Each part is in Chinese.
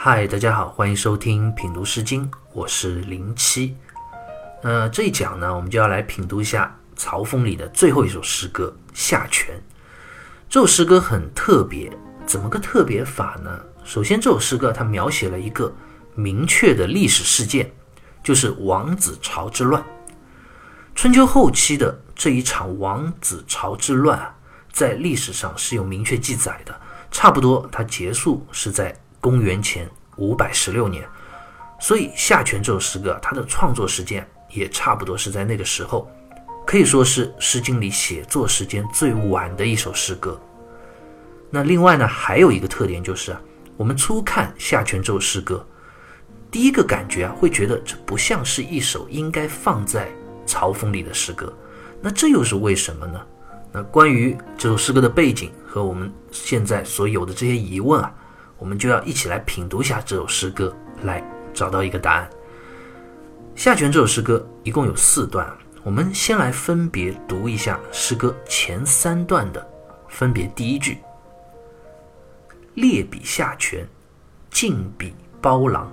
嗨，大家好，欢迎收听品读诗经，我是零七。呃，这一讲呢，我们就要来品读一下曹风里的最后一首诗歌《下泉》。这首诗歌很特别，怎么个特别法呢？首先，这首诗歌它描写了一个明确的历史事件，就是王子朝之乱。春秋后期的这一场王子朝之乱啊，在历史上是有明确记载的，差不多它结束是在公元前五百十六年。所以《夏泉》这首诗歌，它的创作时间。也差不多是在那个时候，可以说是《诗经》里写作时间最晚的一首诗歌。那另外呢，还有一个特点就是啊，我们初看《夏泉》这首诗歌，第一个感觉啊，会觉得这不像是一首应该放在朝风里的诗歌。那这又是为什么呢？那关于这首诗歌的背景和我们现在所有的这些疑问啊，我们就要一起来品读一下这首诗歌，来找到一个答案。下泉这首诗歌一共有四段，我们先来分别读一下诗歌前三段的，分别第一句：列比下泉，尽比包郎；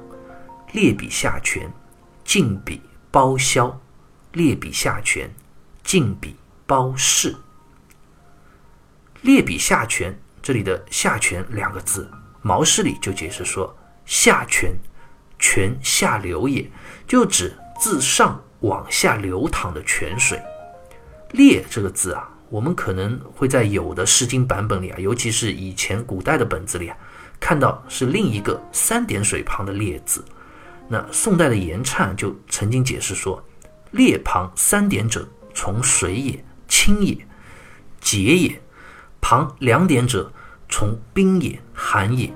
列比下泉，尽比包萧；列比下泉，尽比包氏。列比下泉，这里的下泉两个字，毛诗里就解释说，下泉。泉下流也，就指自上往下流淌的泉水。列这个字啊，我们可能会在有的《诗经》版本里啊，尤其是以前古代的本子里啊，看到是另一个三点水旁的列字。那宋代的严粲就曾经解释说：“列旁三点者，从水也，清也，洁也；旁两点者，从冰也，寒也。”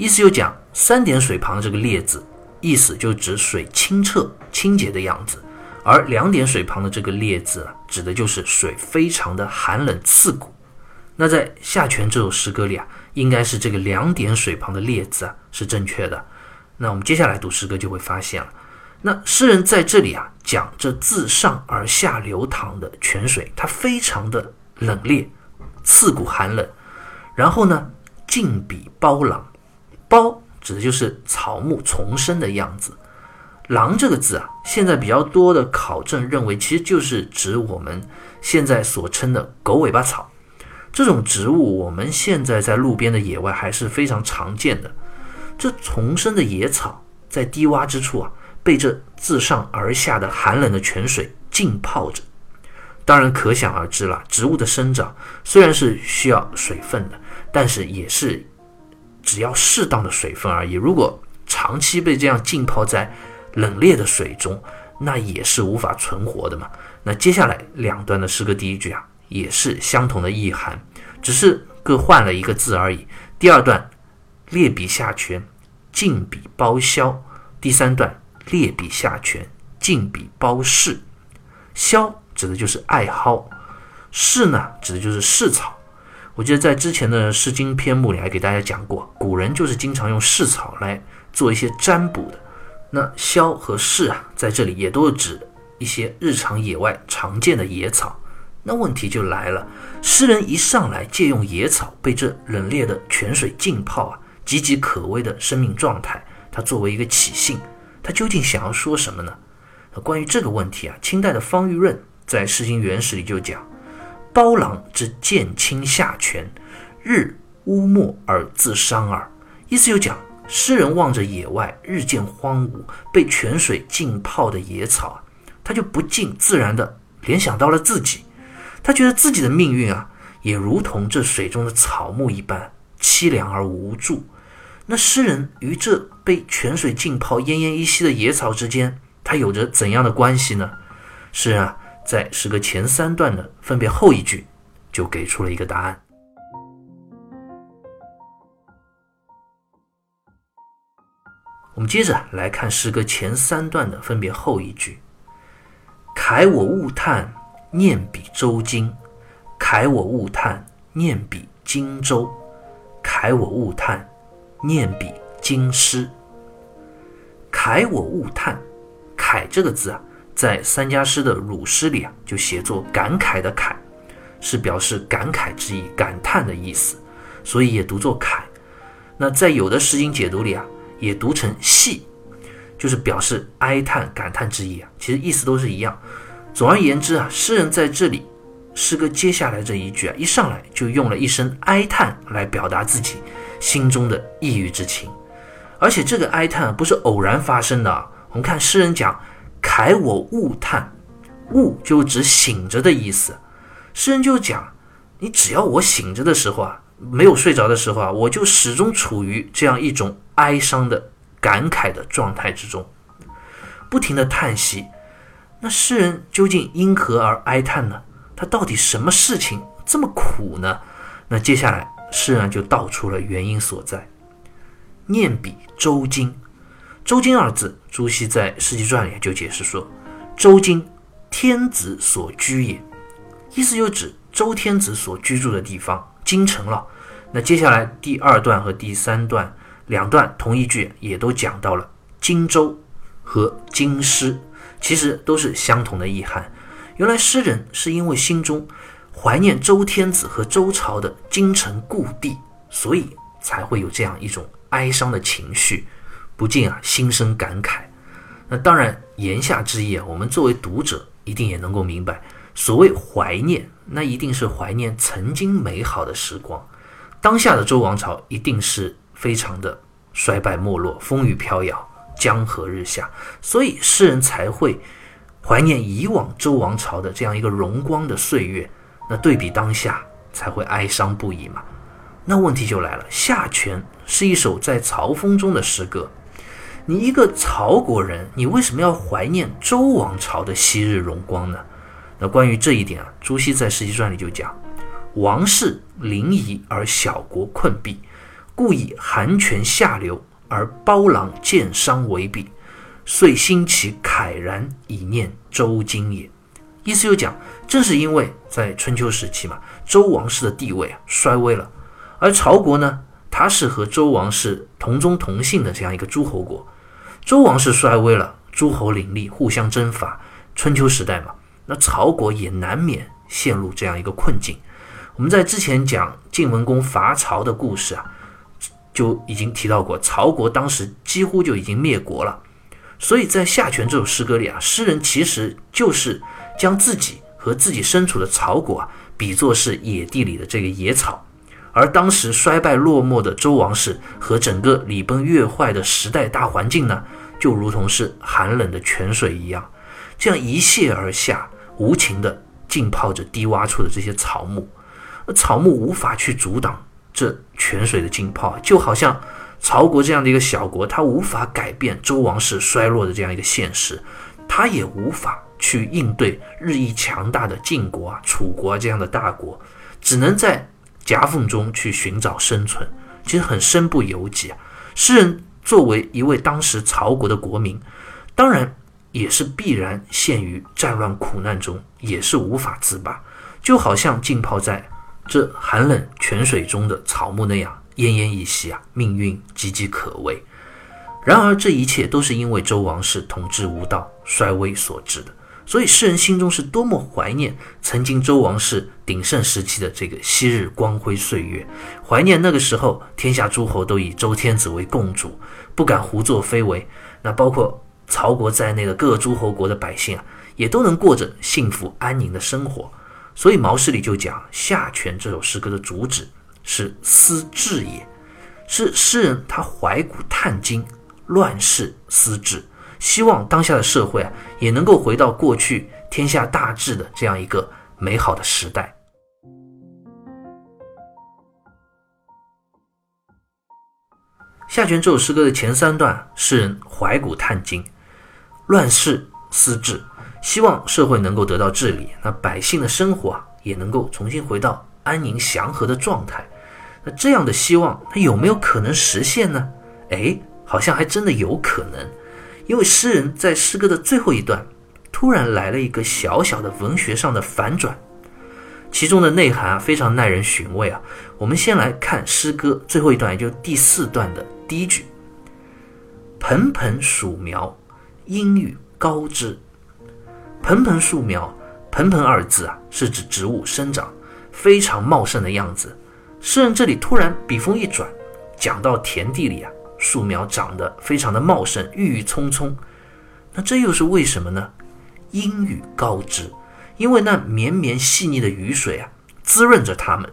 意思就讲三点水旁这个列字。意思就指水清澈、清洁的样子，而两点水旁的这个“烈”字啊，指的就是水非常的寒冷刺骨。那在《下泉》这首诗歌里啊，应该是这个两点水旁的“烈”字啊是正确的。那我们接下来读诗歌就会发现了，那诗人在这里啊讲这自上而下流淌的泉水，它非常的冷冽、刺骨、寒冷。然后呢，静比包朗，包。指的就是草木丛生的样子。狼这个字啊，现在比较多的考证认为，其实就是指我们现在所称的狗尾巴草。这种植物，我们现在在路边的野外还是非常常见的。这丛生的野草，在低洼之处啊，被这自上而下的寒冷的泉水浸泡着。当然，可想而知了。植物的生长虽然是需要水分的，但是也是。只要适当的水分而已。如果长期被这样浸泡在冷冽的水中，那也是无法存活的嘛。那接下来两段的诗歌第一句啊，也是相同的意涵，只是各换了一个字而已。第二段列比下泉，尽比包萧；第三段列比下泉，尽比包氏。萧指的就是艾蒿，氏呢指的就是蓍草。我记得在之前的《诗经》篇目里还给大家讲过，古人就是经常用蓍草来做一些占卜的。那萧和蓍啊，在这里也都是指一些日常野外常见的野草。那问题就来了，诗人一上来借用野草被这冷冽的泉水浸泡啊，岌岌可危的生命状态，他作为一个起兴，他究竟想要说什么呢？关于这个问题啊，清代的方玉润在《诗经原始》里就讲。包郎之见清下泉，日乌没而自伤耳。意思就讲，诗人望着野外日渐荒芜、被泉水浸泡的野草，他就不禁自然的联想到了自己。他觉得自己的命运啊，也如同这水中的草木一般凄凉而无助。那诗人与这被泉水浸泡、奄奄一息的野草之间，他有着怎样的关系呢？是啊。在诗歌前三段的分别后一句，就给出了一个答案。我们接着来看诗歌前三段的分别后一句：“慨我物叹，念彼周经；慨我物叹，念彼荆州；慨我物叹，念彼京师。”慨我物叹，慨这个字啊。在三家诗的鲁诗里啊，就写作感慨的慨，是表示感慨之意、感叹的意思，所以也读作慨。那在有的诗经解读里啊，也读成细，就是表示哀叹、感叹之意啊。其实意思都是一样。总而言之啊，诗人在这里诗歌接下来这一句啊，一上来就用了一声哀叹来表达自己心中的抑郁之情，而且这个哀叹不是偶然发生的啊。我们看诗人讲：“慨我寤叹，寤就指醒着的意思。”诗人就讲：“你只要我醒着的时候啊，没有睡着的时候啊，我就始终处于这样一种哀伤的感慨的状态之中，不停的叹息。那诗人究竟因何而哀叹呢？他到底什么事情这么苦呢？那接下来诗人就道出了原因所在。念彼周经，周经二字，朱熹在《世纪传》里就解释说：“周经，天子所居也。”意思就指周天子所居住的地方，京城了。那接下来第二段和第三段两段同一句也都讲到了荆州和京师，其实都是相同的意涵。原来诗人是因为心中怀念周天子和周朝的京城故地，所以才会有这样一种哀伤的情绪，不禁啊心生感慨。那当然言下之意啊，我们作为读者一定也能够明白。所谓怀念，那一定是怀念曾经美好的时光。当下的周王朝一定是非常的衰败没落，风雨飘摇，江河日下，所以诗人才会怀念以往周王朝的这样一个荣光的岁月。那对比当下，才会哀伤不已嘛。那问题就来了，下泉是一首在曹风中的诗歌，你一个曹国人，你为什么要怀念周王朝的昔日荣光呢？那关于这一点啊，朱熹在《史记传》里就讲：“王室临沂而小国困敝，故以寒泉下流而包囊见伤为弊，遂兴其慨然以念周经也。”意思就讲，正是因为在春秋时期嘛，周王室的地位啊衰微了，而曹国呢，他是和周王室同宗同姓的这样一个诸侯国，周王室衰微了，诸侯林立，互相征伐，春秋时代嘛。那曹国也难免陷入这样一个困境。我们在之前讲晋文公伐曹的故事啊，就已经提到过，曹国当时几乎就已经灭国了。所以在《下泉》这首诗歌里啊，诗人其实就是将自己和自己身处的曹国啊，比作是野地里的这个野草，而当时衰败落寞的周王室和整个礼崩乐坏的时代大环境呢，就如同是寒冷的泉水一样，这样一泻而下。无情地浸泡着低洼处的这些草木，而草木无法去阻挡这泉水的浸泡，就好像曹国这样的一个小国，它无法改变周王室衰落的这样一个现实，它也无法去应对日益强大的晋国啊、楚国啊这样的大国，只能在夹缝中去寻找生存，其实很身不由己啊。诗人作为一位当时曹国的国民，当然。也是必然陷于战乱苦难中，也是无法自拔，就好像浸泡在这寒冷泉水中的草木那样奄奄一息啊，命运岌岌可危。然而，这一切都是因为周王室统治无道、衰微所致的。所以，世人心中是多么怀念曾经周王室鼎盛时期的这个昔日光辉岁月，怀念那个时候天下诸侯都以周天子为共主，不敢胡作非为。那包括。曹国在内的各诸侯国的百姓啊，也都能过着幸福安宁的生活。所以《毛诗》里就讲《夏权》这首诗歌的主旨是思治也，是诗人他怀古叹今，乱世思治，希望当下的社会啊，也能够回到过去天下大治的这样一个美好的时代。《下泉》这首诗歌的前三段，诗人怀古叹今。乱世思治，希望社会能够得到治理，那百姓的生活啊也能够重新回到安宁祥和的状态。那这样的希望，它有没有可能实现呢？哎，好像还真的有可能，因为诗人在诗歌的最后一段，突然来了一个小小的文学上的反转，其中的内涵啊非常耐人寻味啊。我们先来看诗歌最后一段，也就是第四段的第一句：“盆盆属苗。”阴雨高枝，盆盆树苗，盆盆二字啊，是指植物生长非常茂盛的样子。诗人这里突然笔锋一转，讲到田地里啊，树苗长得非常的茂盛，郁郁葱葱。那这又是为什么呢？阴雨高枝，因为那绵绵细腻的雨水啊，滋润着它们。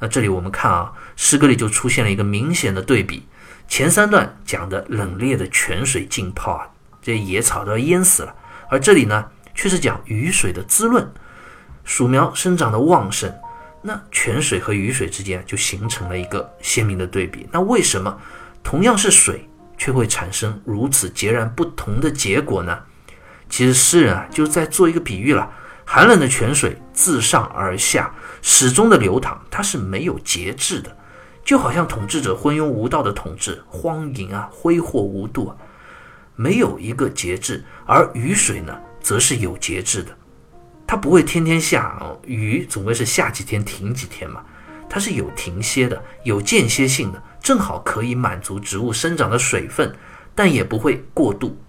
那这里我们看啊，诗歌里就出现了一个明显的对比。前三段讲的冷冽的泉水浸泡啊，这野草都要淹死了，而这里呢，却是讲雨水的滋润，树苗生长的旺盛。那泉水和雨水之间就形成了一个鲜明的对比。那为什么同样是水，却会产生如此截然不同的结果呢？其实诗人啊，就是在做一个比喻了。寒冷的泉水自上而下，始终的流淌，它是没有节制的，就好像统治者昏庸无道的统治，荒淫啊，挥霍无度啊，没有一个节制。而雨水呢，则是有节制的。它不会天天下，雨总归是下几天停几天嘛，它是有停歇的，有间歇性的，正好可以满足植物生长的水分，但也不会过度。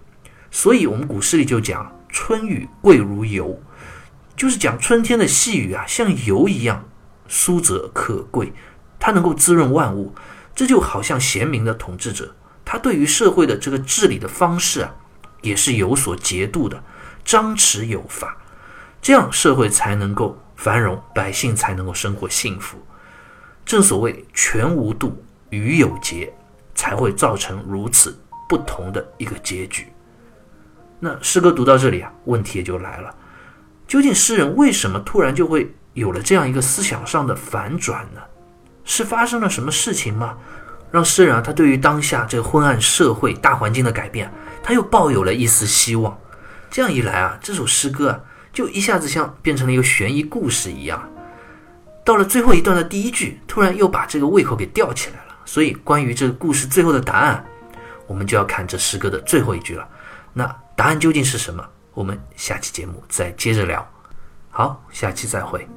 所以，我们古诗里就讲“春雨贵如油”，就是讲春天的细雨啊，像油一样酥泽可贵，它能够滋润万物。这就好像贤明的统治者，他对于社会的这个治理的方式啊，也是有所节度的，张弛有法。这样社会才能够繁荣，百姓才能够生活幸福。正所谓泉无度，与有节，才会造成如此不同的一个结局。那诗歌读到这里啊，问题也就来了：究竟诗人为什么突然就会有了这样一个思想上的反转呢？是发生了什么事情吗？让诗人啊，他对于当下这个昏暗社会大环境的改变，他又抱有了一丝希望。这样一来啊，这首诗歌啊。就一下子像变成了一个悬疑故事一样，到了最后一段的第一句，突然又把这个胃口给吊起来。所以，关于这个故事最后的答案，我们就要看这诗歌的最后一句了。那答案究竟是什么？我们下期节目再接着聊。好，下期再会。